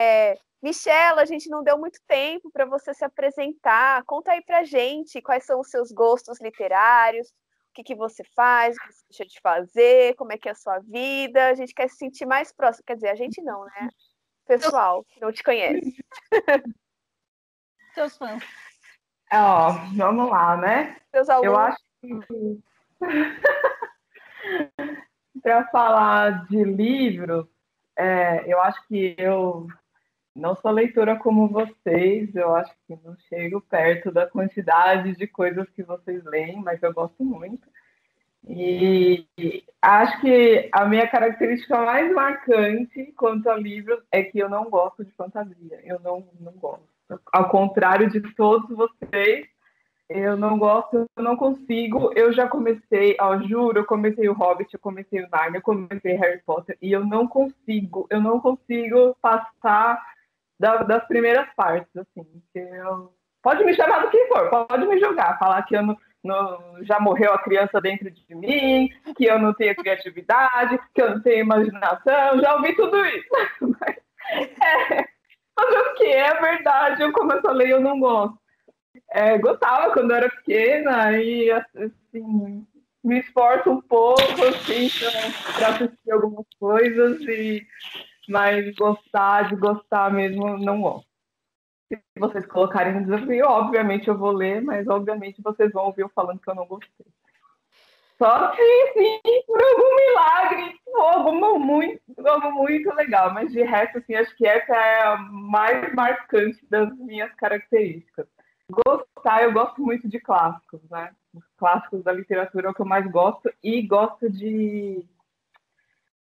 É, Michela, a gente não deu muito tempo para você se apresentar. Conta aí para gente quais são os seus gostos literários, o que, que você faz, o que você deixa de fazer, como é que é a sua vida. A gente quer se sentir mais próximo. Quer dizer, a gente não, né? Pessoal que não te conhece. Seus fãs. Ó, vamos lá, né? Seus alunos. Eu acho que para falar de livros, é, eu acho que eu não sou leitora como vocês, eu acho que não chego perto da quantidade de coisas que vocês leem, mas eu gosto muito. E acho que a minha característica mais marcante quanto a livros é que eu não gosto de fantasia. Eu não, não gosto. Ao contrário de todos vocês, eu não gosto, eu não consigo. Eu já comecei, ó, juro, eu comecei o Hobbit, eu comecei o Narnia, eu comecei Harry Potter e eu não consigo, eu não consigo passar da, das primeiras partes, assim. Eu, pode me chamar do que for, pode me jogar, falar que eu não, não, já morreu a criança dentro de mim, que eu não tenho criatividade, que eu não tenho imaginação, já ouvi tudo isso. Mas, é, o que? É verdade, eu começo a ler eu não gosto. É, gostava quando eu era pequena e assim, me esforço um pouco assim, para assistir algumas coisas e mas gostar de gostar mesmo, não gosto. Se vocês colocarem no desafio, obviamente eu vou ler, mas obviamente vocês vão ouvir eu falando que eu não gostei. Só se sim, por algum milagre, algo muito, algo muito legal. Mas de resto, assim, acho que essa é a mais marcante das minhas características. Gostar, eu gosto muito de clássicos, né? Os clássicos da literatura é o que eu mais gosto e gosto de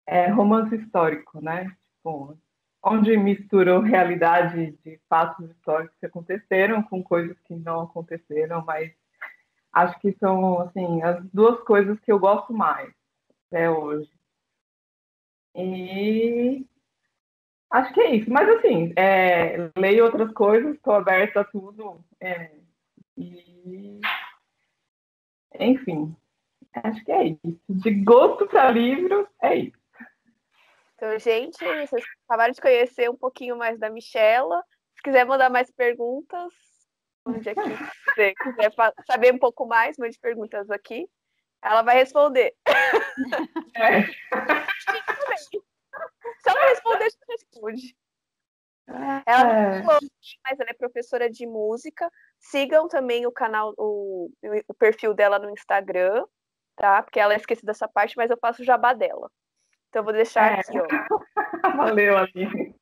é, romance histórico, né? Tipo, onde misturam realidade de fatos históricos que aconteceram com coisas que não aconteceram, mas acho que são assim as duas coisas que eu gosto mais até hoje. E acho que é isso. Mas assim, é, leio outras coisas, estou aberta a tudo. É, e enfim, acho que é isso. De gosto para livro, é isso. Então, gente, vocês acabaram de conhecer um pouquinho mais da Michela. Se quiser mandar mais perguntas, onde que você quiser saber um pouco mais, mande perguntas aqui. Ela vai responder. É. Se ela responder, a gente responde. Ela é. mas ela é professora de música. Sigam também o canal, o, o perfil dela no Instagram, tá? Porque ela esqueceu dessa parte, mas eu faço o jabá dela. Então eu vou deixar é. aqui, ó. Valeu, Aline.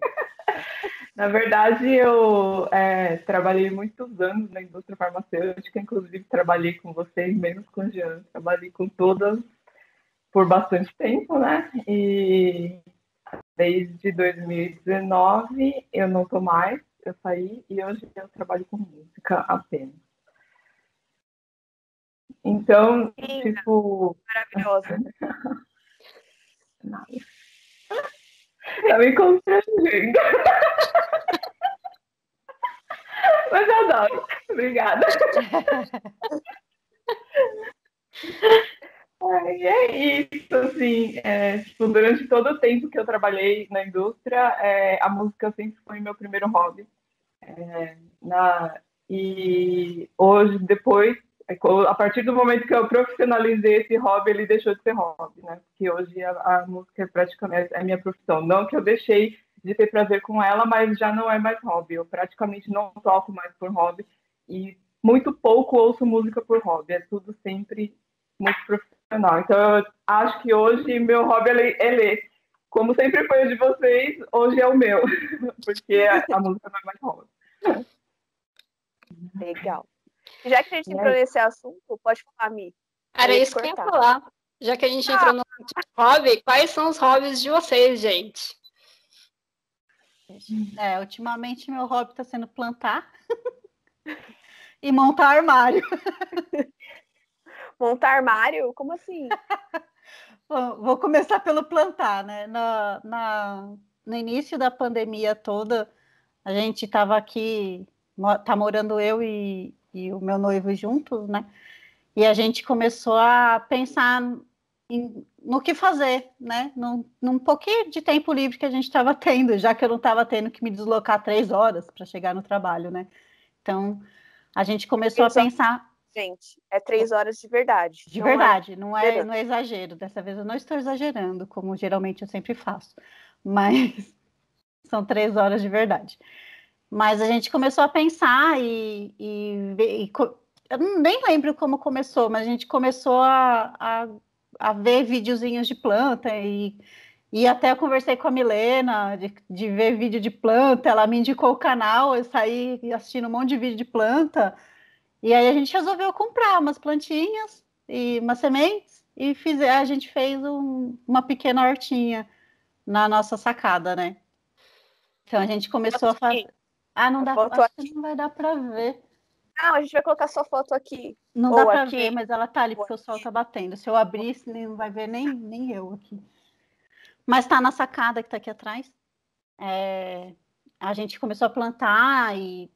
Na verdade, eu é, trabalhei muitos anos na indústria farmacêutica, inclusive trabalhei com vocês, menos com o Jean, trabalhei com todas por bastante tempo, né? E desde 2019 eu não tô mais, eu saí e hoje eu trabalho com música apenas. Então, Linda, tipo. Maravilhosa. Nada. Tá me constrangendo. Mas eu adoro. Obrigada. Ai, é isso, assim, é, tipo, durante todo o tempo que eu trabalhei na indústria, é, a música sempre foi meu primeiro hobby. É, na, e hoje, depois a partir do momento que eu profissionalizei esse hobby, ele deixou de ser hobby, né? Porque hoje a, a música é praticamente a minha profissão. Não que eu deixei de ter prazer com ela, mas já não é mais hobby. Eu praticamente não toco mais por hobby e muito pouco ouço música por hobby. É tudo sempre muito profissional. Então, eu acho que hoje meu hobby é ler. Como sempre foi o de vocês, hoje é o meu, porque a, a música não é mais hobby. Legal. Já que a gente entrou nesse assunto, pode falar, Mi. Era isso que eu ia falar. Já que a gente ah. entrou no hobby, quais são os hobbies de vocês, gente? É, ultimamente meu hobby está sendo plantar e montar armário. montar armário? Como assim? Bom, vou começar pelo plantar, né? Na, na, no início da pandemia toda, a gente estava aqui, tá morando eu e, e o meu noivo juntos, né? E a gente começou a pensar em, no que fazer, né? Num, num pouquinho de tempo livre que a gente estava tendo, já que eu não estava tendo que me deslocar três horas para chegar no trabalho, né? Então, a gente começou a pensar. Gente, é três horas de verdade. De não é verdade, é... não, é, não é exagero. Dessa vez eu não estou exagerando, como geralmente eu sempre faço. Mas são três horas de verdade. Mas a gente começou a pensar e, e, e eu nem lembro como começou, mas a gente começou a, a, a ver videozinhos de planta e, e até eu conversei com a Milena de, de ver vídeo de planta, ela me indicou o canal, eu saí assistindo um monte de vídeo de planta, e aí a gente resolveu comprar umas plantinhas e umas sementes e fiz, a gente fez um, uma pequena hortinha na nossa sacada, né? Então a gente começou a fazer. Ah, não dá, aqui. que não vai dar para ver. Não, a gente vai colocar sua foto aqui. Não dá para ver, mas ela tá ali porque o sol tá batendo. Se eu abrir, não vai ver nem, nem eu aqui. Mas tá na sacada que tá aqui atrás. É, a gente começou a plantar e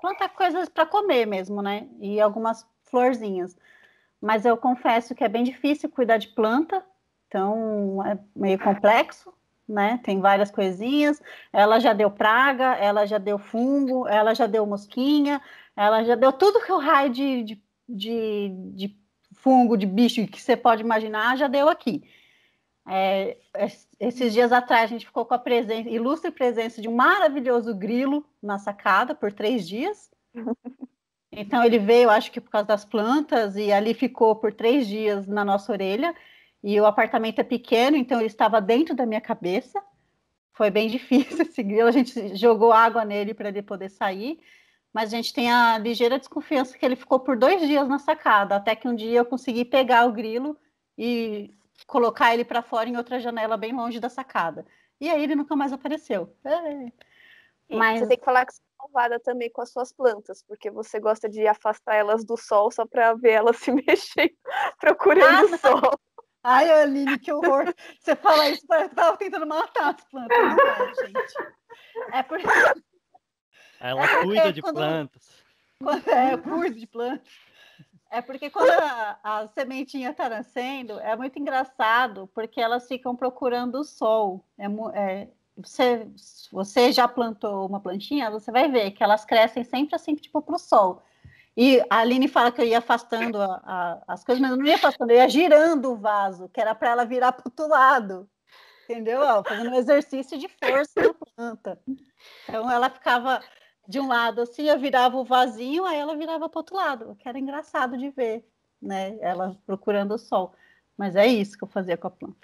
plantar coisas para comer mesmo, né? E algumas florzinhas. Mas eu confesso que é bem difícil cuidar de planta, então é meio complexo né? Tem várias coisinhas. Ela já deu praga, ela já deu fungo, ela já deu mosquinha, ela já deu tudo que o raio de, de, de, de fungo, de bicho que você pode imaginar, já deu aqui. É, esses dias atrás a gente ficou com a presença, ilustre presença de um maravilhoso grilo na sacada por três dias. Então ele veio, acho que por causa das plantas, e ali ficou por três dias na nossa orelha. E o apartamento é pequeno, então ele estava dentro da minha cabeça. Foi bem difícil seguir. A gente jogou água nele para ele poder sair. Mas a gente tem a ligeira desconfiança que ele ficou por dois dias na sacada, até que um dia eu consegui pegar o grilo e colocar ele para fora em outra janela bem longe da sacada. E aí ele nunca mais apareceu. É. Mas você tem que falar que você é malvada também com as suas plantas, porque você gosta de afastar elas do sol só para ver elas se mexendo, procurando ah, sol. Ai, Aline, que horror. Você fala isso, parece que tava tentando matar as plantas. É, gente. É porque. Ela é cuida de quando... plantas. Quando... É, cuida de plantas. É porque quando a, a sementinha está nascendo, é muito engraçado, porque elas ficam procurando o sol. É, é, você, você já plantou uma plantinha, você vai ver que elas crescem sempre assim, tipo, para o sol. E a Aline fala que eu ia afastando a, a, as coisas, mas eu não ia afastando, eu ia girando o vaso, que era para ela virar para o outro lado. Entendeu? Fazendo um exercício de força na planta. Então ela ficava de um lado assim, eu virava o vasinho, aí ela virava para o outro lado, que era engraçado de ver, né? Ela procurando o sol. Mas é isso que eu fazia com a planta.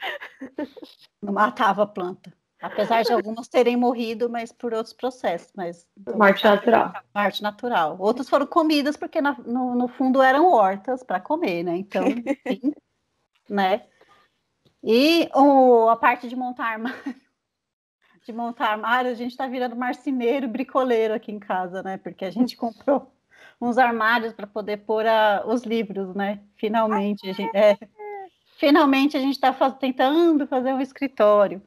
Não matava a planta. Apesar de algumas terem morrido, mas por outros processos. Mas morte natural. Morte natural. Outras foram comidas porque na, no, no, fundo eram hortas para comer, né? Então, sim, né? E o, a parte de montar armário, de montar armário, a gente está virando marceneiro, bricoleiro aqui em casa, né? Porque a gente comprou uns armários para poder pôr a, os livros, né? Finalmente, a gente, é, finalmente a gente está tentando fazer um escritório.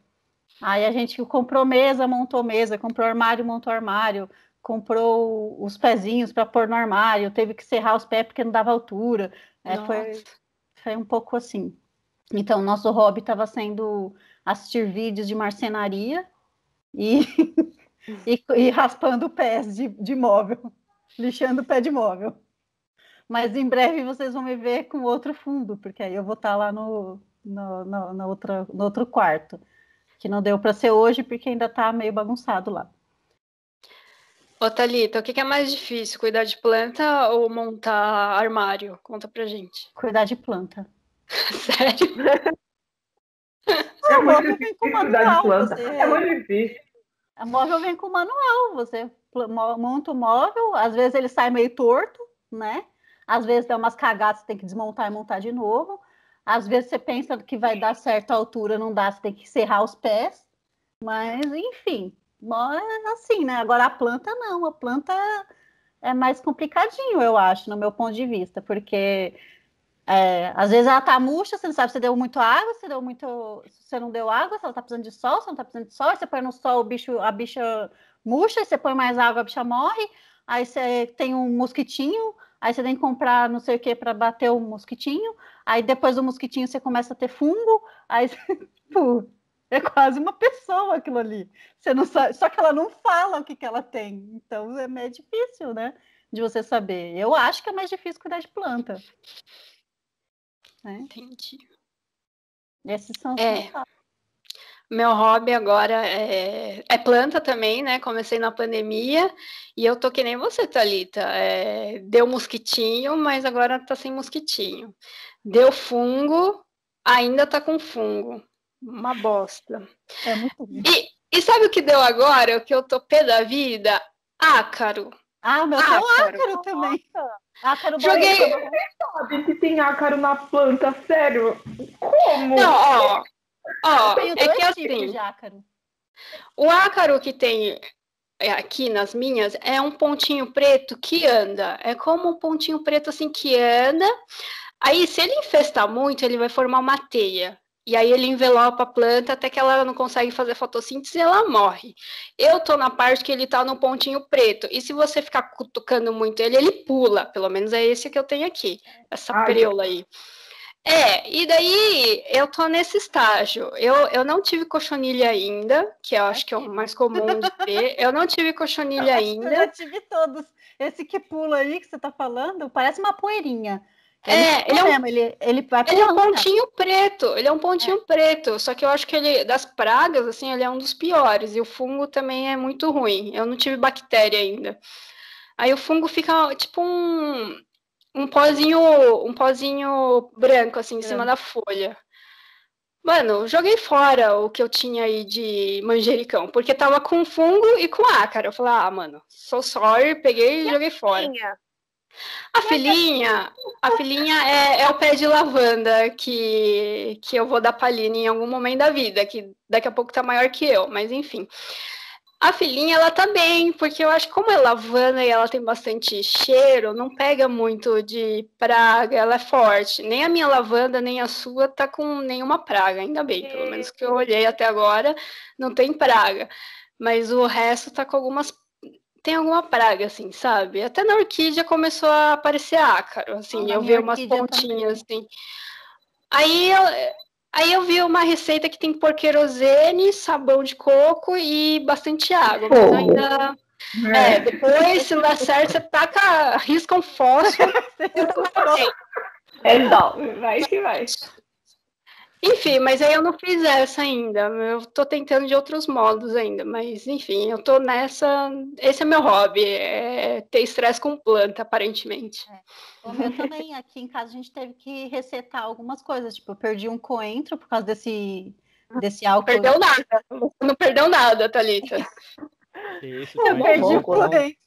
Aí a gente comprou mesa, montou mesa, comprou armário, montou armário, comprou os pezinhos para pôr no armário, teve que serrar os pés porque não dava altura. É, foi, foi um pouco assim. Então, nosso hobby estava sendo assistir vídeos de marcenaria e, e, e, raspando pés de, de móvel, lixando pé de móvel. Mas em breve vocês vão me ver com outro fundo, porque aí eu vou estar tá lá no, no, no, no, outro, no outro quarto que não deu para ser hoje porque ainda está meio bagunçado lá. Ô, Thalita, o que é mais difícil, cuidar de planta ou montar armário? Conta pra gente. Cuidar de planta. Sério? É muito difícil cuidar de planta. Você... É muito difícil. A móvel vem com manual, você monta o móvel, às vezes ele sai meio torto, né? Às vezes tem umas cagadas, você tem que desmontar e montar de novo. Às vezes você pensa que vai dar certa altura, não dá, você tem que serrar os pés. Mas, enfim, assim, né? Agora a planta não, a planta é mais complicadinho, eu acho, no meu ponto de vista, porque é, às vezes ela tá murcha, você não sabe se deu muito água, se deu muito. Se você não deu água, se ela tá precisando de sol, se não tá precisando de sol, aí você põe no sol, o bicho, a bicha murcha, aí você põe mais água, a bicha morre, aí você tem um mosquitinho, aí você tem que comprar não sei o que para bater o mosquitinho, aí depois do mosquitinho você começa a ter fungo, aí pô, é quase uma pessoa aquilo ali. Você não sabe, só que ela não fala o que, que ela tem, então é meio difícil, né? De você saber. Eu acho que é mais difícil cuidar de planta. Né? Entendi. Esses são os É. Meu hobby agora é, é planta também, né? Comecei na pandemia e eu tô que nem você, Thalita. É, deu mosquitinho, mas agora tá sem mosquitinho. Deu fungo, ainda tá com fungo. Uma bosta. É muito ruim. E, e sabe o que deu agora? O que eu tô pé da vida? Ácaro. Ah, meu tem um Ácaro. ácaro também. Ácaro Joguei- bolinha. Sabe se tem ácaro na planta, sério? Como? Não, ó. Ó, Eu tenho é dois que tipos assim, de ácaro. o ácaro que tem é, aqui nas minhas é um pontinho preto que anda. É como um pontinho preto assim que anda. Aí, se ele infestar muito, ele vai formar uma teia. E aí ele envelopa a planta até que ela não consegue fazer fotossíntese e ela morre. Eu tô na parte que ele tá no pontinho preto. E se você ficar cutucando muito ele, ele pula. Pelo menos é esse que eu tenho aqui. Essa Ai. preula aí. É, e daí eu tô nesse estágio. Eu, eu não tive cochonilha ainda, que eu acho que é o mais comum de ter. Eu não tive cochonilha Acho que Eu já ainda. tive todos. Esse que pula aí que você tá falando, parece uma poeirinha. É, ele é um- ele, ele Ele é um né? pontinho preto, ele é um pontinho preto, só que eu acho que ele, das pragas, assim, ele é um dos piores, e o fungo também é muito ruim, eu não tive bactéria ainda. Aí o fungo fica tipo um, um pozinho, um pozinho branco, assim, em cima da folha. Mano, joguei fora o que eu tinha aí de manjericão, porque tava com fungo e com ácaro. Eu falei, ah, mano, sou sorry, peguei e joguei fora. A filhinha, a filhinha é, é o pé de lavanda que, que eu vou dar palhinha em algum momento da vida, que daqui a pouco tá maior que eu, mas enfim. A filhinha, ela tá bem, porque eu acho que como é lavanda e ela tem bastante cheiro, não pega muito de praga, ela é forte. Nem a minha lavanda, nem a sua tá com nenhuma praga, ainda bem, pelo menos que eu olhei até agora, não tem praga. Mas o resto tá com algumas tem alguma praga, assim, sabe? Até na orquídea começou a aparecer ácaro, assim, na eu vi umas pontinhas, assim. Aí eu, aí eu vi uma receita que tem porquerosene, sabão de coco e bastante água, mas Fogo. ainda... É, depois, se não der certo, você taca, risca um fósforo. Resolve, vai que vai. Enfim, mas aí eu não fiz essa ainda. Eu tô tentando de outros modos ainda, mas enfim, eu tô nessa. Esse é meu hobby, é ter estresse com planta, aparentemente. O meu também, aqui em casa a gente teve que resetar algumas coisas. Tipo, eu perdi um coentro por causa desse, desse álcool. Perdeu nada. Você não perdeu nada, Thalita. Isso, Eu também. perdi o bom, bom. coentro.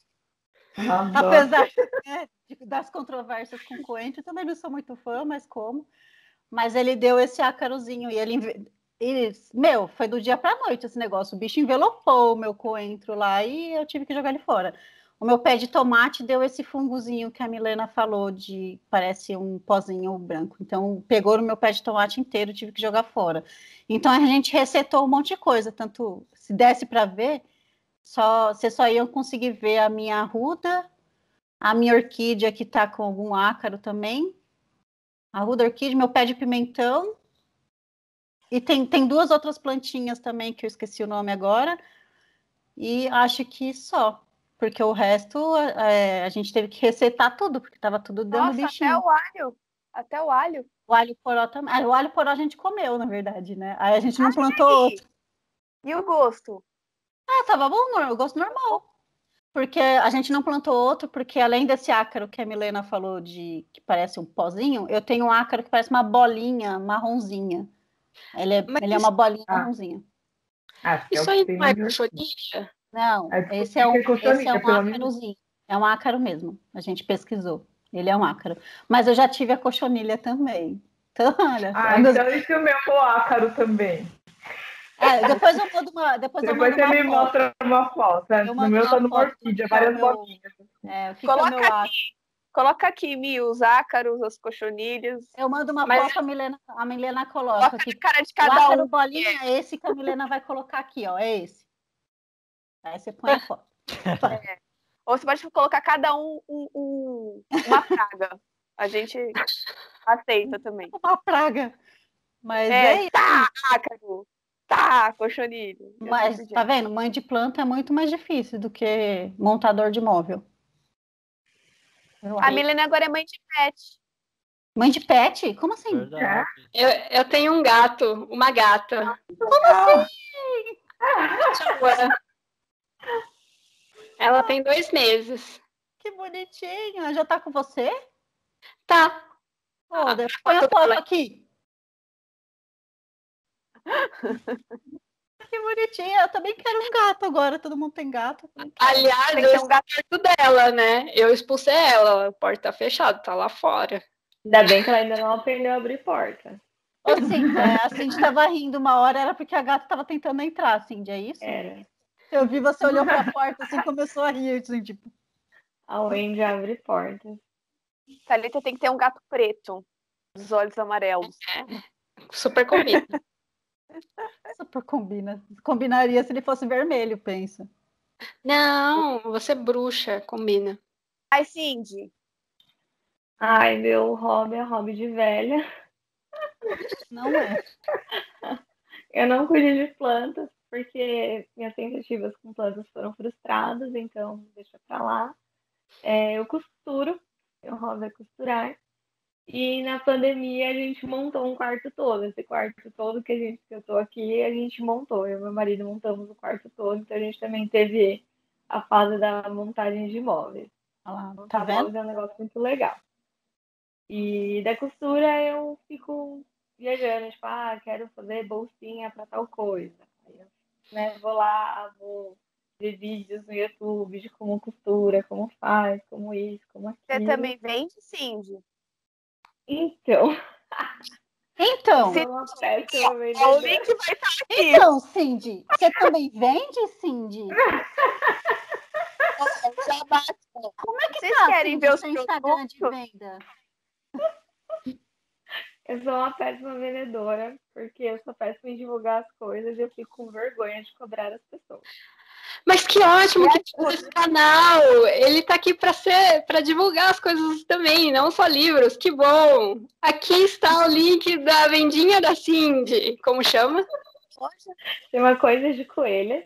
Adoro. Apesar né, das controvérsias com o coentro, eu também não sou muito fã, mas como. Mas ele deu esse ácarozinho e ele, ele- Meu, foi do dia para noite esse negócio. O bicho envelopou o meu coentro lá e eu tive que jogar ele fora. O meu pé de tomate deu esse fungozinho que a Milena falou, de parece um pozinho branco. Então, pegou no meu pé de tomate inteiro, tive que jogar fora. Então, a gente resetou um monte de coisa. Tanto, se desse para ver, só, você só ia conseguir ver a minha arruda, a minha orquídea que tá com algum ácaro também, a arruda orquídea, meu pé de pimentão, e tem, tem duas outras plantinhas também que eu esqueci o nome agora, e acho que só, porque o resto é, a gente teve que resetar tudo, porque tava tudo dando Nossa, bichinho. até o alho. Até o alho. O alho poró também. Ah, o alho poró a gente comeu, na verdade, né? Aí a gente não plantou E- outro. E o gosto? Ah, tava bom, eu gosto normal. Porque a gente não plantou outro, porque além desse ácaro que a Milena falou de que parece um pozinho, eu tenho um ácaro que parece uma bolinha marronzinha. Ele é, Mas ele é uma bolinha Ah. marronzinha. É Isso aí não é cochonilha? Não, É, porque esse é um, com esse é um ácarozinho. É um ácaro mesmo. A gente pesquisou. Ele é um ácaro. Mas eu já tive a cochonilha também. Então, olha. Ah, é então esse é o meu ácaro também. É, depois eu mando uma. Depois, eu Depois mando você uma me foto. mostra uma foto. né? Eu No meu tá numa do orquídea, é o várias. É, o é o Coloca meu ácaro? Coloca aqui, Mi, os ácaros, as cochonilhas. Eu mando uma Mas- foto, a Milena, a Milena coloca Coloca aqui. cara de O cada ácaro um. bolinha é esse que a Milena vai colocar aqui, ó. É esse. Aí você põe a foto. Ou você pode colocar cada um, um, um uma praga. A gente aceita também. Uma praga. Mas É, é, tá, Cadu. Tá, cochonilho. Mas assim tá vendo? Mãe de planta é muito mais difícil do que montador de móvel. A. Milena agora é mãe de pet. Mãe de pet? Como assim? Eu, eu tenho um gato, uma gata. Chua. Ela tem dois meses. Que bonitinho. Ela já tá com você? Tá. Pô, Deus, põe a foto aqui. que bonitinha. Eu também quero um gato agora. Todo mundo tem gato. Aliás, Tem eu um gato. perto dela, né? Eu expulsei ela. A porta tá fechada, tá lá fora. Ainda bem que ela ainda não aprendeu a abrir porta. Ô, Cindy, é, a Cindy tava rindo uma hora, era porque a gata tava tentando entrar, Cindy, é isso? Era. Eu vi você olhou pra porta assim começou a rir, assim, tipo, A Wendy abre portas. Thalita tem que ter um gato preto. Dos olhos amarelos. Super combina. Super combina. Combinaria se ele fosse vermelho, pensa. Não, você é bruxa, combina. Ai, Cindy. Ai, meu hobby é hobby de velha. Não é. Eu não cuido de plantas, porque minhas tentativas com plantas foram frustradas, então deixa pra lá. É, eu costuro, meu hobby é costurar. E na pandemia a gente montou um quarto todo. Esse quarto todo que a gente que eu tô aqui, a gente montou. Eu e meu marido montamos o quarto todo, então a gente também teve a fase da montagem de móveis. Olha lá, tá vendo? móveis é um negócio muito legal. E da costura eu fico viajando, tipo, ah, quero fazer bolsinha para tal coisa. Aí eu né, vou lá, vou ver vídeos no YouTube de como costura, como faz, como isso, como Você aquilo. também vende, Cindy? Então, Então, é péssima O link vai estar aqui. então, Cindy, você também vende, Cindy? Como é que Vocês tá, querem Cindy, ver os seu Instagram de venda? Eu sou uma péssima vendedora, porque eu sou péssima em divulgar as coisas e eu fico com vergonha de cobrar as pessoas. Mas que ótimo que tem esse canal. Ele tá aqui para ser, para divulgar as coisas também, não só livros. Que bom. Aqui está o link da vendinha da Cindy. Como chama? Chama Coisas de Coelhas.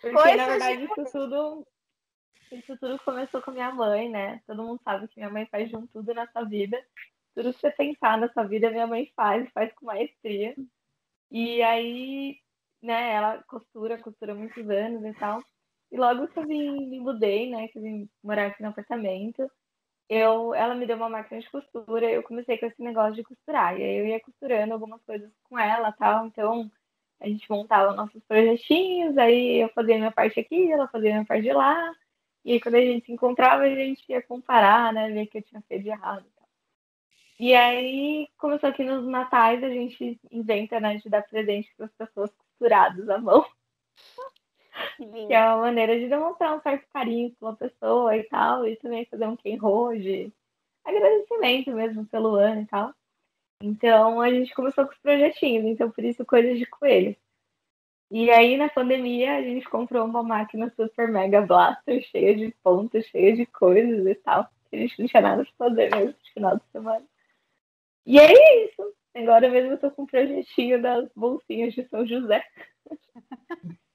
Porque, Coisas na de verdade, isso tudo, isso tudo começou com minha mãe, né? Todo mundo sabe que minha mãe faz de um tudo nessa vida. Tudo que você pensar nessa vida, minha mãe faz, faz com maestria. E aí, né, ela costura, costura muitos anos e tal. E logo que eu vim, me mudei, né, que eu vim morar aqui no apartamento, eu, ela me deu uma máquina de costura, eu comecei com esse negócio de costurar. E aí eu ia costurando algumas coisas com ela tal. Então, a gente montava nossos projetinhos, aí eu fazia minha parte aqui, ela fazia minha parte de lá. E aí, quando a gente se encontrava, a gente ia comparar, né? Ver o que eu tinha feito de errado. E aí, começou aqui nos natais, a gente inventa, né? De dar presente para as pessoas costurados à mão, Que é uma maneira de demonstrar um certo carinho pela pessoa e tal. E também fazer um quem de agradecimento mesmo pelo ano e tal. Então, a gente começou com os projetinhos, então por isso coisas de coelho. E aí, na pandemia, a gente comprou uma máquina super mega blaster, cheia de pontos, cheia de coisas e tal. A gente não tinha nada pra fazer mesmo no final de semana. E é isso. Agora mesmo eu tô com um projetinho das bolsinhas de São José.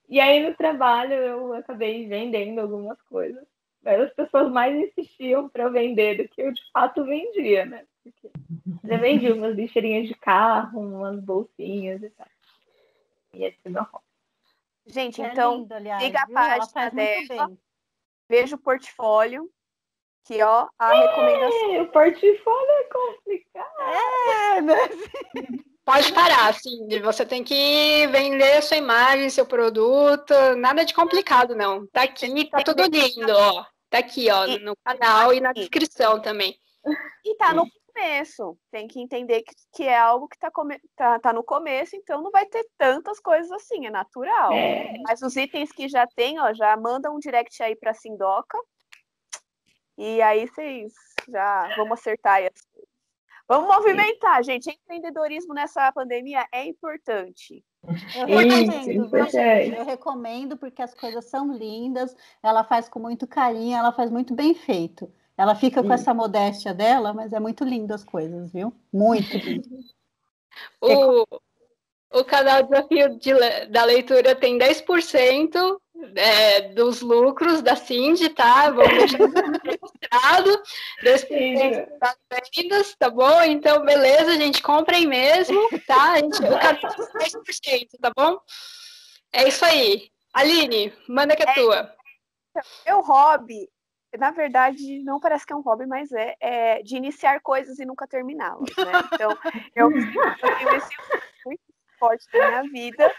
E aí, no trabalho, eu acabei vendendo algumas coisas. Mas as pessoas mais insistiam para eu vender do que eu de fato vendia, né? Porque já vendi umas lixeirinhas de carro, umas bolsinhas e tal. E esse é meu hobby. Gente, É então, lindo, aliás, siga a viu? Página dela. veja o portfólio. Que, ó, a recomendação. É, o portfólio é complicado. É, né? Pode parar, Cindy. Você tem que vender sua imagem, seu produto. Nada de complicado, não. Tá aqui, tá tudo lindo, ó. Tá aqui, ó, no canal e na descrição também. E tá no começo. Tem que entender que, que é algo que tá, come... tá, tá no começo, então não vai ter tantas coisas assim, é natural. É. Mas os itens que já tem, ó, já manda um direct aí pra Sindoca. E aí vocês já vamos acertar aí as. Vamos movimentar, gente. Empreendedorismo nessa pandemia é importante. Eu recomendo, eu recomendo porque as coisas são lindas, ela faz com muito carinho, ela faz muito bem feito. Ela fica com essa modéstia dela, mas é muito lindo as coisas, viu? Muito lindo. O, o canal Desafio de, da Leitura tem 10% é, dos lucros da Cindy, tá? Vamos deixar 10% das vendas, tá bom? Então, beleza, gente, comprem mesmo, tá? Gente, o canal tem 10%, tá bom? É isso aí. Aline, manda que é, é tua. Meu hobby, na verdade, não parece que é um hobby, mas é, é de iniciar coisas e nunca terminá-las, né? Então, eu, eu tenho esse muito forte na minha vida.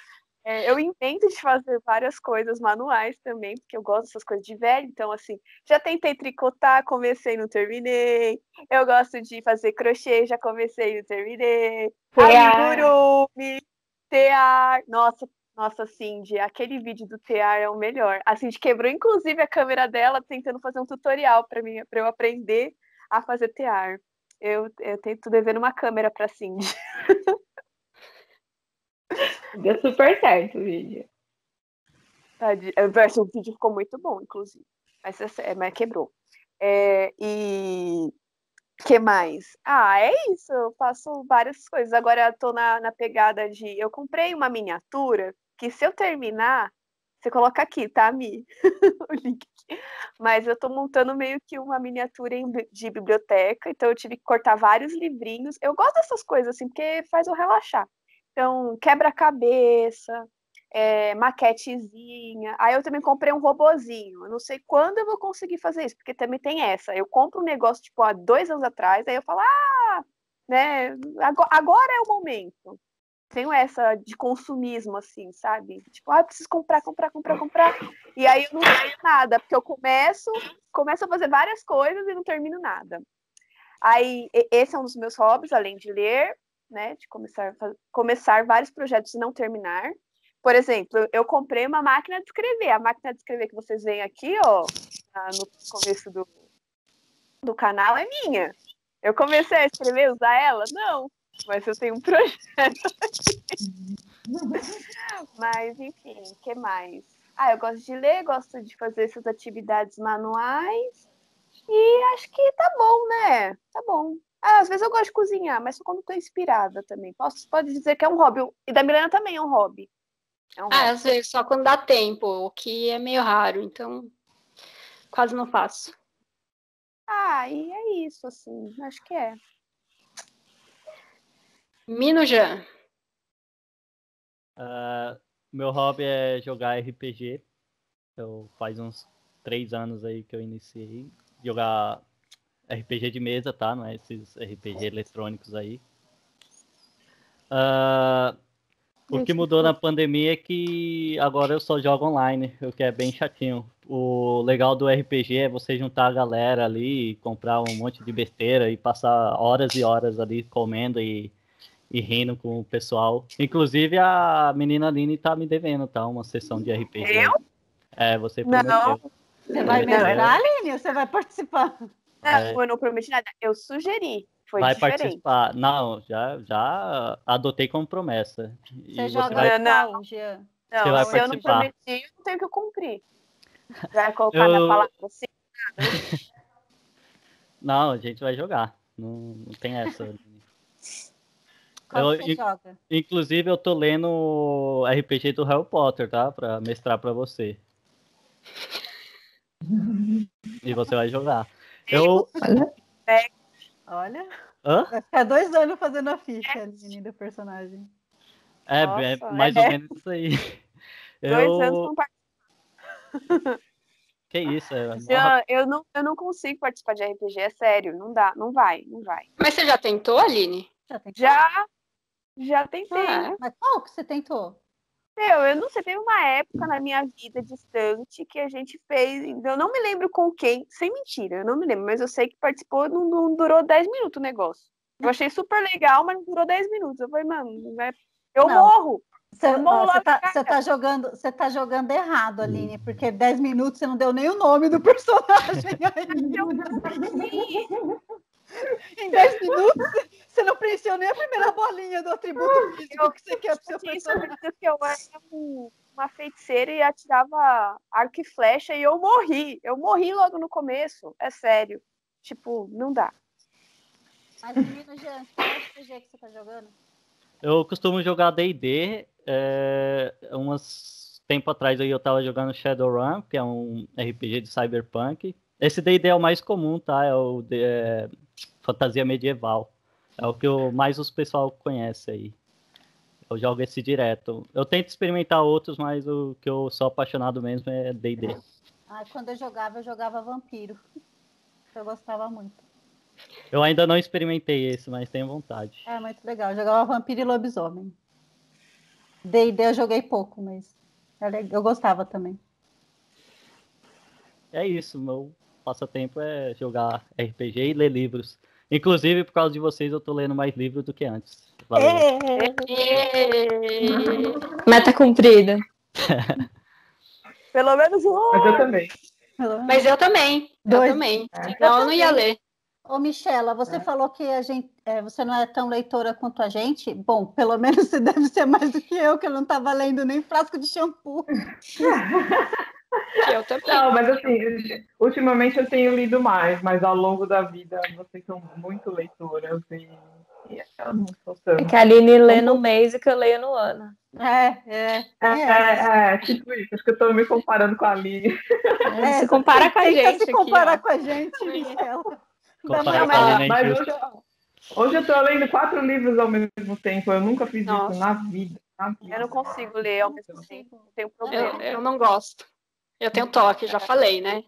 É, eu invento de fazer várias coisas manuais também, porque eu gosto dessas coisas de velho. Então, assim, já tentei tricotar, comecei e não terminei. Eu gosto de fazer crochê, já comecei e não terminei. Amigurumi, tear. Nossa, nossa, Cindy, aquele vídeo do tear é o melhor. A Cindy quebrou, inclusive, a câmera dela tentando fazer um tutorial para mim, para eu aprender a fazer tear. Eu, eu tento devendo uma câmera para Cindy. Deu super certo o vídeo. O vídeo ficou muito bom, inclusive. Mas, mas quebrou. É, e que mais? Ah, é isso. Eu faço várias coisas. Agora eu tô na, na pegada de. Eu comprei uma miniatura que, se eu terminar, você coloca aqui, tá, Mi? o link. Mas eu tô montando meio que uma miniatura de biblioteca, então eu tive que cortar vários livrinhos. Eu gosto dessas coisas, assim, porque faz eu relaxar. Então, quebra-cabeça, é, maquetezinha. Aí eu também comprei um robozinho. Eu não sei quando eu vou conseguir fazer isso, porque também tem essa. Eu compro um negócio, tipo, há dois anos atrás, aí eu falo, ah, né, agora é o momento. Tenho essa de consumismo, assim, sabe? Tipo, ah, preciso comprar, comprar, comprar, comprar. E aí eu não tenho nada, porque eu começo, começo a fazer várias coisas e não termino nada. Aí, esse é um dos meus hobbies, além de ler, né, de começar, começar vários projetos e não terminar. Por exemplo, eu comprei uma máquina de escrever. A máquina de escrever que vocês veem aqui, ó, no começo do, do canal, é minha. Eu comecei a escrever, usar ela? Não, mas eu tenho um projeto mas, enfim, o que mais? Ah, eu gosto de ler, gosto de fazer essas atividades manuais. E acho que tá bom, né? Tá bom. Ah, às vezes eu gosto de cozinhar, mas só quando estou inspirada também. Posso, pode dizer que é um hobby. E da Milena também é um hobby. É um ah, hobby. às vezes só quando dá tempo, o que é meio raro, então quase não faço. Ah, e é isso, assim, acho que é. Minujan. Uh, meu hobby é jogar RPG. Eu faz uns três anos aí que eu iniciei jogar RPG de mesa, tá? Não é esses RPG eletrônicos aí. Uh, o que mudou na pandemia é que agora eu só jogo online, o que é bem chatinho. O legal do RPG é você juntar a galera ali, comprar um monte de besteira e passar horas e horas ali comendo e, e rindo com o pessoal. Inclusive a menina Aline tá me devendo, tá? Uma sessão de RPG. Eu? É, você prometeu. Não. Você vai mestrar, Aline? Você vai participar? Não, é... eu não prometi nada, eu sugeri. Foi vai diferente. participar. Não, já, já adotei como promessa. Você e joga vai... não, não, Jean. Não, se participar. eu não prometi, eu não tenho que cumprir. Vai colocar eu... na palavra assim? não, a gente vai jogar. Não, não tem essa. Qual eu, joga? Inclusive, eu tô lendo o RPG do Harry Potter, tá? Pra mestrar pra você. e você vai jogar. Eu. Olha. Olha. Hã? Vai ficar dois anos fazendo a ficha ali do personagem. É, Nossa, é mais é. ou menos isso aí. Dois eu... anos não Que isso? É eu, não, eu não consigo participar de RPG, é sério. Não dá, não vai, não vai. Mas você já tentou, Aline? Já, tentou? já, já tentei. Ah, mas qual que você tentou? Meu, eu não sei, teve uma época na minha vida distante que a gente fez. Eu não me lembro com quem, sem mentira, eu não me lembro, mas eu sei que participou, não, não durou 10 minutos o negócio. Eu achei super legal, mas não durou 10 minutos. Eu falei, mano, né? eu não. morro. Você, tá, tá, jogando, você tá jogando errado, Aline, porque 10 minutos você não deu nem o nome do personagem. em 10 minutos Você não preencheu nem a primeira bolinha do atributo físico eu, que você quer pro seu personagem. que eu era uma feiticeira e atirava arco e flecha e eu morri. Eu morri logo no começo. É sério. Tipo, não dá. Mas, menino Jean, qual RPG que você tá jogando? Eu costumo jogar D&D. É, umas tempo atrás aí eu tava jogando Shadowrun, que é um RPG de cyberpunk. Esse D&D é o mais comum, tá? É o de, é, fantasia medieval. É o que eu, mais os pessoal conhece aí. Eu jogo esse direto. Eu tento experimentar outros, mas o que eu sou apaixonado mesmo é D&D. Ah, quando eu jogava, eu jogava vampiro. Eu gostava muito. Eu ainda não experimentei esse, mas tenho vontade. É muito legal. Eu jogava vampiro e lobisomem. D&D eu joguei pouco, mas eu gostava também. É isso, meu passatempo é jogar RPG e ler livros. Inclusive, por causa de vocês, eu tô lendo mais livros do que antes. Valeu. Meta cumprida. Pelo menos um. Mas eu também. Mas eu também. Dois. Eu também. É. Então eu não ia ler. Ô, Michela, você é. falou que a gente, é, você não é tão leitora quanto a gente. Bom, pelo menos você deve ser mais do que eu, que eu não estava lendo nem frasco de shampoo. eu também. Não, mas assim, ultimamente eu tenho lido mais, mas ao longo da vida vocês são muito leitoras e eu não sou tanto. É que a Aline lê no mês e que eu leio no ano. É, é. É, é, é tipo isso. Acho que eu estou me comparando com a Aline. É, se compara com a gente. Se comparar aqui, com a gente, Michela. Comparar com a Mas hoje, hoje eu estou lendo quatro livros ao mesmo tempo. Eu nunca fiz Nossa. isso na vida, na vida. Eu não consigo ler ao mesmo tempo. Tenho problema. Eu, eu não gosto. Eu tenho toque, já falei, né?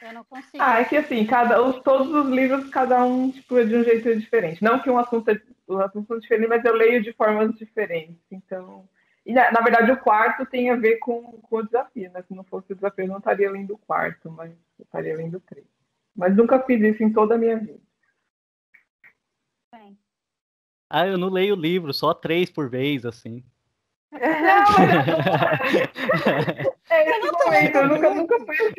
Eu não consigo. Ah, é que assim, cada, os, todos os livros, cada um tipo, é de um jeito diferente. Não que um assunto, é, um assunto é diferente, mas eu leio de formas diferentes. Então, e na, na, verdade o quarto tem a ver com, com o desafio, né? Se não fosse o desafio, eu não estaria lendo o quarto, mas eu estaria lendo três. Mas nunca fiz isso em toda a minha vida. Bem. Ah, eu não leio livro, só três por vez, assim. Não, é eu não tô lendo eu nunca, nunca fui assim.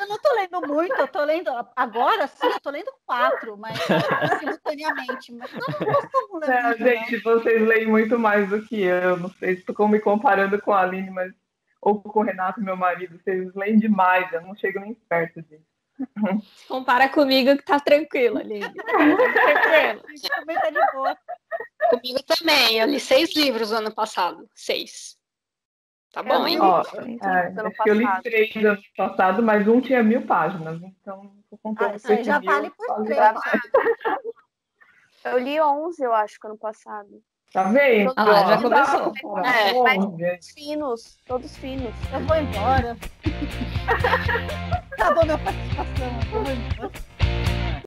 Eu não tô lendo muito, eu tô lendo. Agora sim, eu tô lendo quatro, mas simultaneamente. Mas eu não costumo ler. Não, gente, não. vocês leem muito mais do que eu. Não sei se estou me comparando com a Aline, mas. Ou com o Renato, meu marido. Vocês leem demais, eu não chego nem perto disso. Compara comigo que tá tranquilo, Aline. tranquilo. Também tá de boa. Comigo também. Eu li seis livros no ano passado. Seis. Tá bom, hein? Ó, é, eu li três ano passado, mas um tinha mil páginas. Então, vou contar ah, já vale por três. Eu li onze, eu acho, que ano passado. Tá vendo? Ah, já começou. É, todos finos, todos finos. Eu vou embora. Acabou minha participação. Eu vou embora.